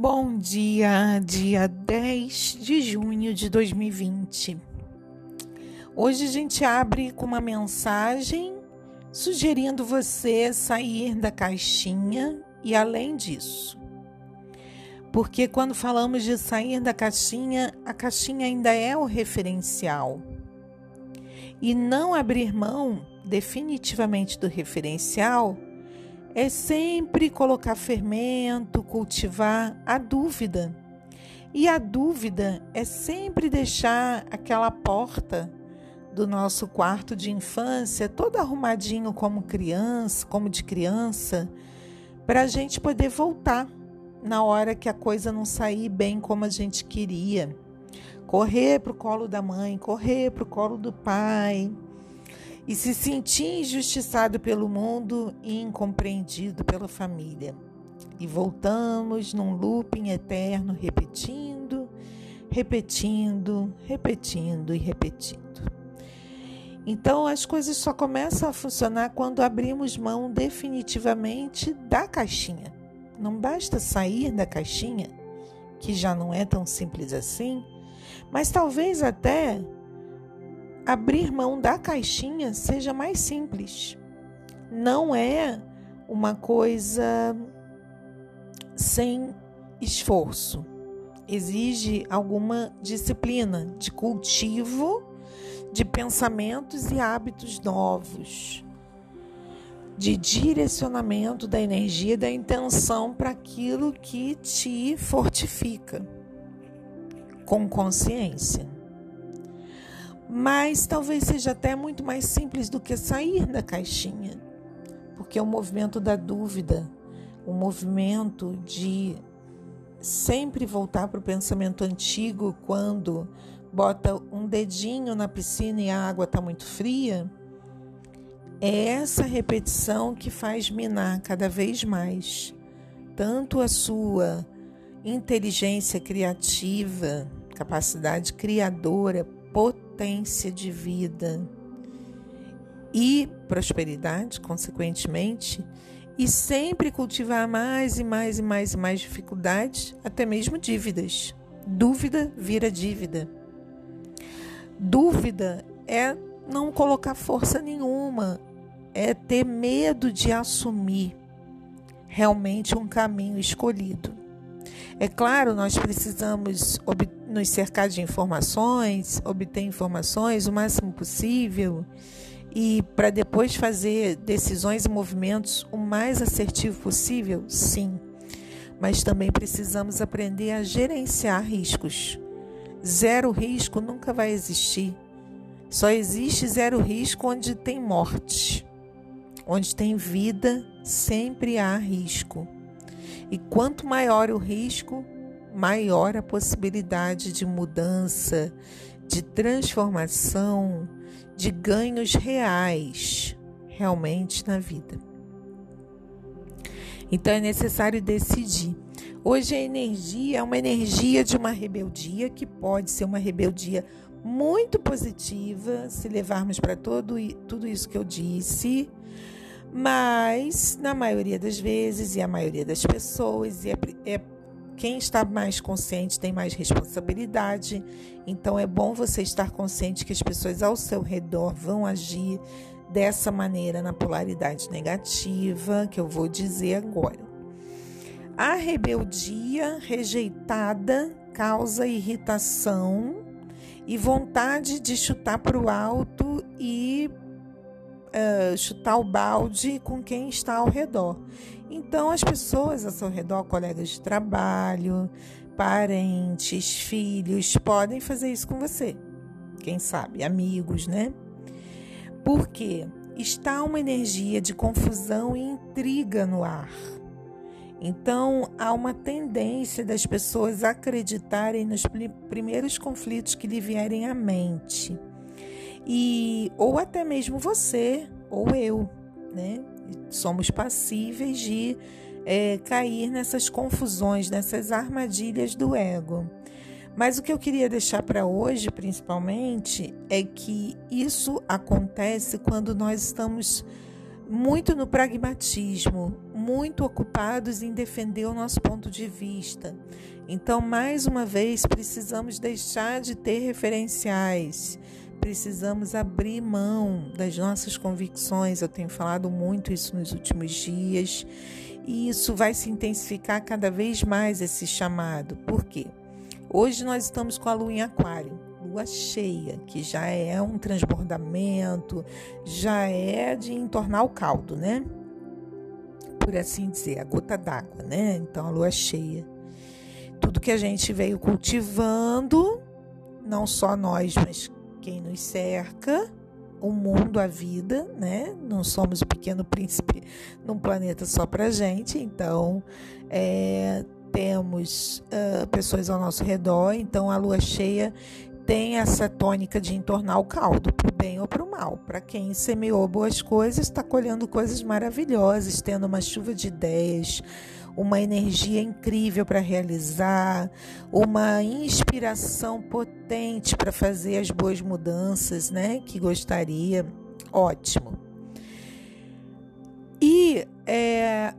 Bom dia, dia 10 de junho de 2020. Hoje a gente abre com uma mensagem sugerindo você sair da caixinha e além disso. Porque quando falamos de sair da caixinha, a caixinha ainda é o referencial. E não abrir mão definitivamente do referencial é sempre colocar fermento, cultivar a dúvida. E a dúvida é sempre deixar aquela porta do nosso quarto de infância todo arrumadinho como criança, como de criança, para a gente poder voltar na hora que a coisa não sair bem como a gente queria. Correr para o colo da mãe, correr para o colo do pai e se sentir injustiçado pelo mundo e incompreendido pela família. E voltamos num looping eterno, repetindo, repetindo, repetindo e repetindo. Então as coisas só começam a funcionar quando abrimos mão definitivamente da caixinha. Não basta sair da caixinha, que já não é tão simples assim, mas talvez até abrir mão da caixinha seja mais simples. Não é uma coisa sem esforço. Exige alguma disciplina de cultivo de pensamentos e hábitos novos, de direcionamento da energia da intenção para aquilo que te fortifica com consciência mas talvez seja até muito mais simples do que sair da caixinha, porque é o movimento da dúvida, o movimento de sempre voltar para o pensamento antigo quando bota um dedinho na piscina e a água está muito fria. É essa repetição que faz minar cada vez mais tanto a sua inteligência criativa, capacidade criadora, potência de vida e prosperidade, consequentemente, e sempre cultivar mais e mais e mais e mais dificuldades, até mesmo dívidas. Dúvida vira dívida. Dúvida é não colocar força nenhuma, é ter medo de assumir realmente um caminho escolhido. É claro, nós precisamos nos cercar de informações, obter informações o máximo possível e para depois fazer decisões e movimentos o mais assertivo possível? Sim. Mas também precisamos aprender a gerenciar riscos. Zero risco nunca vai existir. Só existe zero risco onde tem morte. Onde tem vida, sempre há risco. E quanto maior o risco, maior a possibilidade de mudança, de transformação, de ganhos reais realmente na vida. Então é necessário decidir. Hoje a energia é uma energia de uma rebeldia que pode ser uma rebeldia muito positiva se levarmos para todo tudo isso que eu disse mas, na maioria das vezes, e a maioria das pessoas, é, é quem está mais consciente tem mais responsabilidade. Então, é bom você estar consciente que as pessoas ao seu redor vão agir dessa maneira na polaridade negativa, que eu vou dizer agora. A rebeldia rejeitada causa irritação e vontade de chutar para o alto e uh, chutar o balde com quem está ao redor. Então, as pessoas ao seu redor, colegas de trabalho, parentes, filhos, podem fazer isso com você. Quem sabe, amigos, né? Porque está uma energia de confusão e intriga no ar. Então, há uma tendência das pessoas acreditarem nos primeiros conflitos que lhe vierem à mente e ou até mesmo você ou eu, né? Somos passíveis de é, cair nessas confusões, nessas armadilhas do ego. Mas o que eu queria deixar para hoje, principalmente, é que isso acontece quando nós estamos muito no pragmatismo, muito ocupados em defender o nosso ponto de vista. Então, mais uma vez, precisamos deixar de ter referenciais, precisamos abrir mão das nossas convicções. Eu tenho falado muito isso nos últimos dias e isso vai se intensificar cada vez mais esse chamado. Por quê? Hoje nós estamos com a lua em Aquário, lua cheia, que já é um transbordamento, já é de entornar o caldo, né? Por assim dizer, a gota d'água, né? Então a lua cheia. Tudo que a gente veio cultivando, não só nós, mas quem nos cerca, o mundo, a vida, né? Não somos o pequeno príncipe num planeta só para gente, então é, temos uh, pessoas ao nosso redor, então a lua cheia tem essa tônica de entornar o caldo, para o bem ou para o mal. Para quem semeou boas coisas, está colhendo coisas maravilhosas, tendo uma chuva de ideias, uma energia incrível para realizar, uma inspiração potente para fazer as boas mudanças, né? Que gostaria. Ótimo. E é,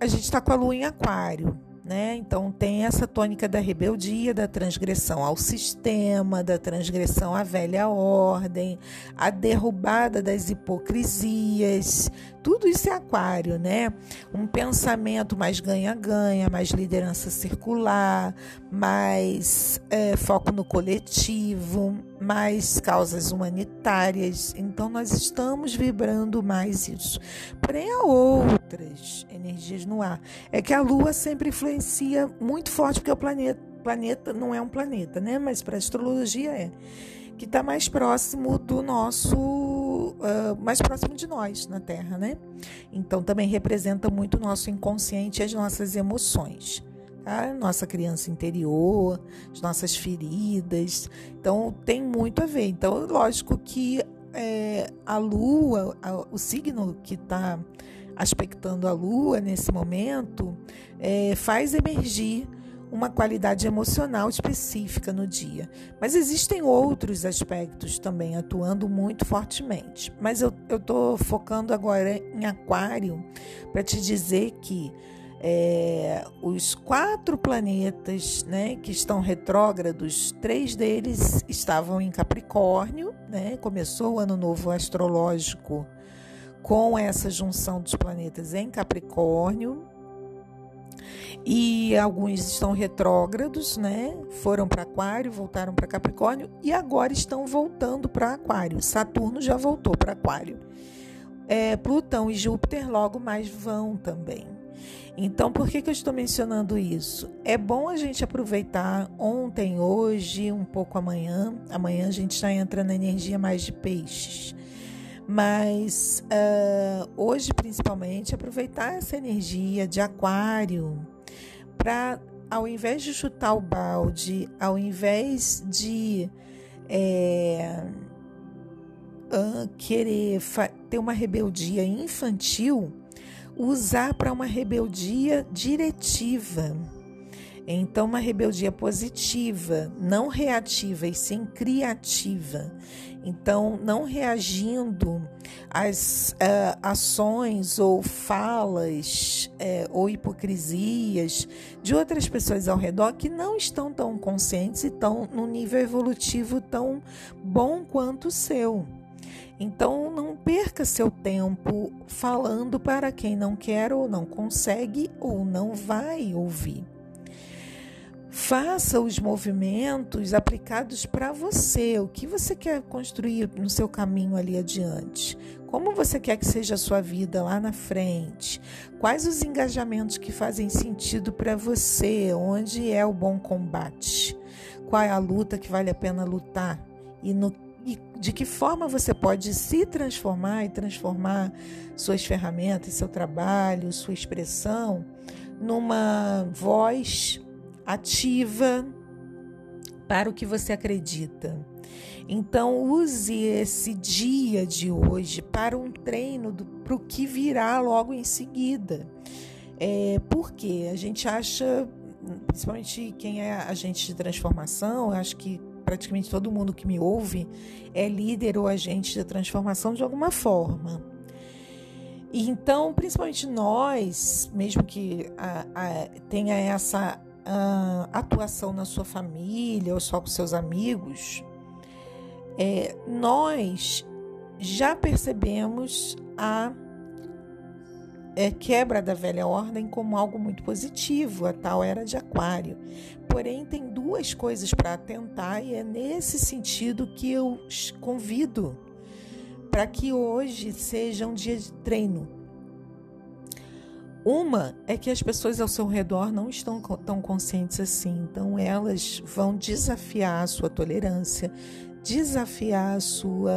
a gente está com a lua em Aquário. Né? Então tem essa tônica da rebeldia, da transgressão ao sistema, da transgressão à velha ordem, a derrubada das hipocrisias. Tudo isso é aquário, né? Um pensamento mais ganha-ganha, mais liderança circular, mais é, foco no coletivo, mais causas humanitárias. Então nós estamos vibrando mais isso. Porém, há outras energias no ar. É que a Lua sempre influencia muito forte, porque o planeta, planeta não é um planeta, né? Mas para a astrologia é. Que está mais próximo do nosso. Uh, mais próximo de nós na Terra, né? Então também representa muito o nosso inconsciente e as nossas emoções. Tá? Nossa criança interior, as nossas feridas. Então tem muito a ver. Então, lógico que é, a Lua, a, o signo que está aspectando a Lua nesse momento, é, faz emergir uma qualidade emocional específica no dia. Mas existem outros aspectos também atuando muito fortemente. Mas eu estou focando agora em Aquário para te dizer que é, os quatro planetas né, que estão retrógrados, três deles estavam em Capricórnio, né, começou o ano novo astrológico com essa junção dos planetas em Capricórnio. E alguns estão retrógrados, né? Foram para Aquário, voltaram para Capricórnio e agora estão voltando para Aquário. Saturno já voltou para Aquário. É, Plutão e Júpiter logo mais vão também. Então, por que, que eu estou mencionando isso? É bom a gente aproveitar ontem, hoje, um pouco amanhã. Amanhã a gente já entra na energia mais de peixes. Mas uh, hoje, principalmente, aproveitar essa energia de aquário para, ao invés de chutar o balde, ao invés de é, uh, querer ter uma rebeldia infantil, usar para uma rebeldia diretiva então, uma rebeldia positiva, não reativa e sim criativa. Então, não reagindo às uh, ações ou falas uh, ou hipocrisias de outras pessoas ao redor que não estão tão conscientes e estão num nível evolutivo tão bom quanto o seu. Então, não perca seu tempo falando para quem não quer ou não consegue ou não vai ouvir. Faça os movimentos aplicados para você, o que você quer construir no seu caminho ali adiante. Como você quer que seja a sua vida lá na frente? Quais os engajamentos que fazem sentido para você? Onde é o bom combate? Qual é a luta que vale a pena lutar? E, no, e de que forma você pode se transformar e transformar suas ferramentas, seu trabalho, sua expressão numa voz ativa para o que você acredita. Então, use esse dia de hoje para um treino para o que virá logo em seguida. É, porque a gente acha, principalmente quem é agente de transformação, acho que praticamente todo mundo que me ouve é líder ou agente de transformação de alguma forma. E então, principalmente nós, mesmo que a, a, tenha essa atuação na sua família ou só com seus amigos, é, nós já percebemos a é, quebra da velha ordem como algo muito positivo, a tal era de Aquário. Porém, tem duas coisas para atentar e é nesse sentido que eu convido para que hoje seja um dia de treino. Uma é que as pessoas ao seu redor não estão tão conscientes assim, então elas vão desafiar a sua tolerância, desafiar a sua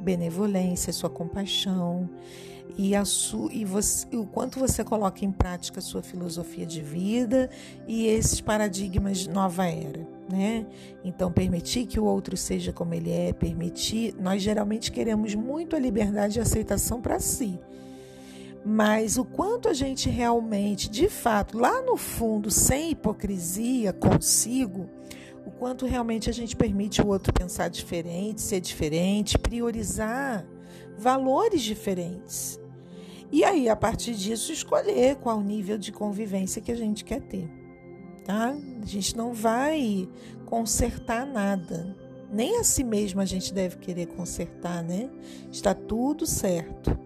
benevolência, a sua compaixão e, a su, e, você, o quanto você coloca em prática a sua filosofia de vida e esses paradigmas de nova era. Né? Então, permitir que o outro seja como ele é, permitir. Nós geralmente queremos muito a liberdade e aceitação para si. Mas o quanto a gente realmente, de fato, lá no fundo, sem hipocrisia consigo, o quanto realmente a gente permite o outro pensar diferente, ser diferente, priorizar valores diferentes. E aí, a partir disso, escolher qual nível de convivência que a gente quer ter. Tá? A gente não vai consertar nada. Nem a si mesmo a gente deve querer consertar, né? Está tudo certo.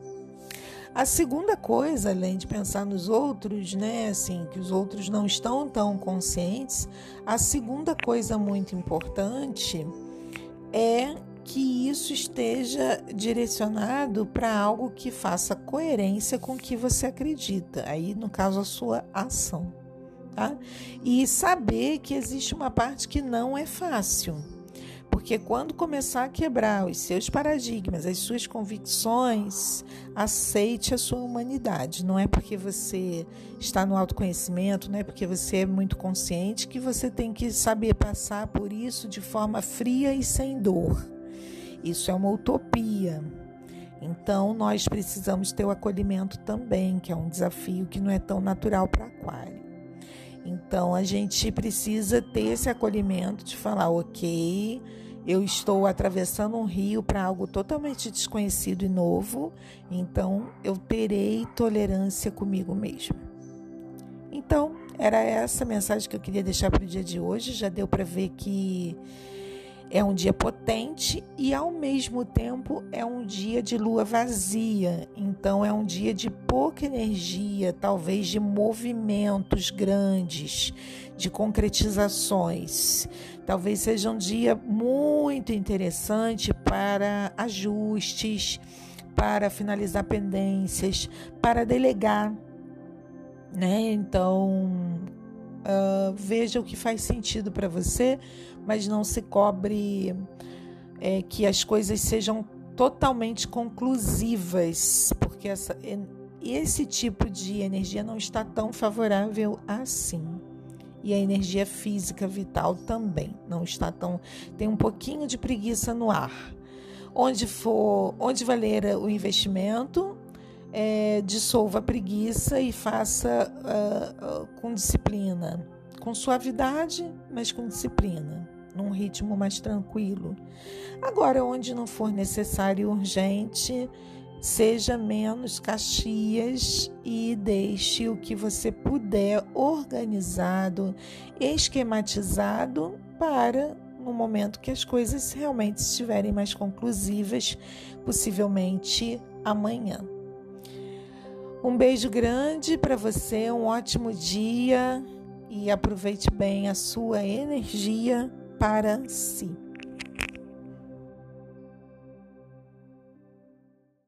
A segunda coisa, além de pensar nos outros, né, assim, que os outros não estão tão conscientes, a segunda coisa muito importante é que isso esteja direcionado para algo que faça coerência com o que você acredita, aí no caso a sua ação, tá? E saber que existe uma parte que não é fácil. Porque quando começar a quebrar os seus paradigmas, as suas convicções, aceite a sua humanidade. Não é porque você está no autoconhecimento, não é porque você é muito consciente que você tem que saber passar por isso de forma fria e sem dor. Isso é uma utopia. Então, nós precisamos ter o acolhimento também, que é um desafio que não é tão natural para Aquário. Então, a gente precisa ter esse acolhimento de falar, ok, eu estou atravessando um rio para algo totalmente desconhecido e novo, então eu terei tolerância comigo mesmo. Então, era essa mensagem que eu queria deixar para o dia de hoje. Já deu para ver que é um dia potente e, ao mesmo tempo, é um dia de lua vazia. Então, é um dia de pouca energia, talvez de movimentos grandes, de concretizações. Talvez seja um dia muito interessante para ajustes, para finalizar pendências, para delegar. Né? Então, uh, veja o que faz sentido para você mas não se cobre é, que as coisas sejam totalmente conclusivas, porque essa, esse tipo de energia não está tão favorável assim. E a energia física vital também não está tão. tem um pouquinho de preguiça no ar. Onde for, onde valer o investimento, é, dissolva a preguiça e faça uh, uh, com disciplina, com suavidade, mas com disciplina num ritmo mais tranquilo. Agora, onde não for necessário e urgente, seja menos caxias e deixe o que você puder organizado, esquematizado para no momento que as coisas realmente estiverem mais conclusivas, possivelmente amanhã. Um beijo grande para você, um ótimo dia e aproveite bem a sua energia para si.